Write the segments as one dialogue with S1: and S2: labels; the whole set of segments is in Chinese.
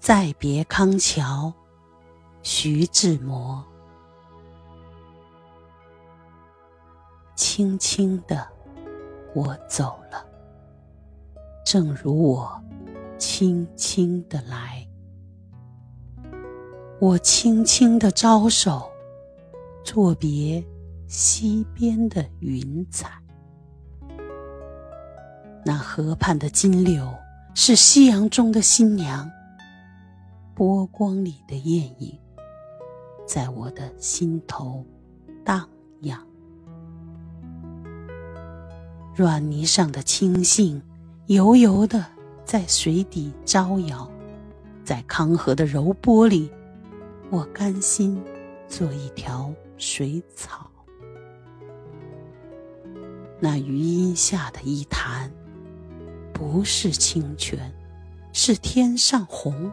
S1: 再别康桥，徐志摩。轻轻的，我走了，正如我轻轻的来。我轻轻的招手，作别西边的云彩。那河畔的金柳，是夕阳中的新娘。波光里的艳影，在我的心头荡漾。软泥上的青荇，油油的在水底招摇，在康河的柔波里，我甘心做一条水草。那余荫下的一潭。不是清泉，是天上虹，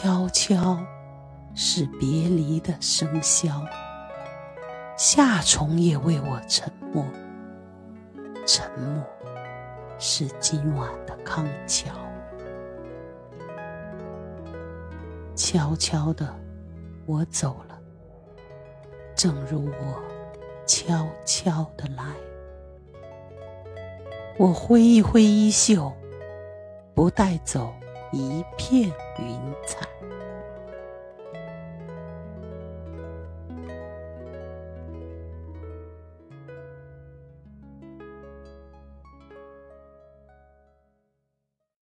S1: 悄悄是别离的笙箫，夏虫也为我沉默，沉默是今晚的康桥，悄悄的我走了，正如我悄悄的来。我挥一挥衣袖，不带走一片云彩。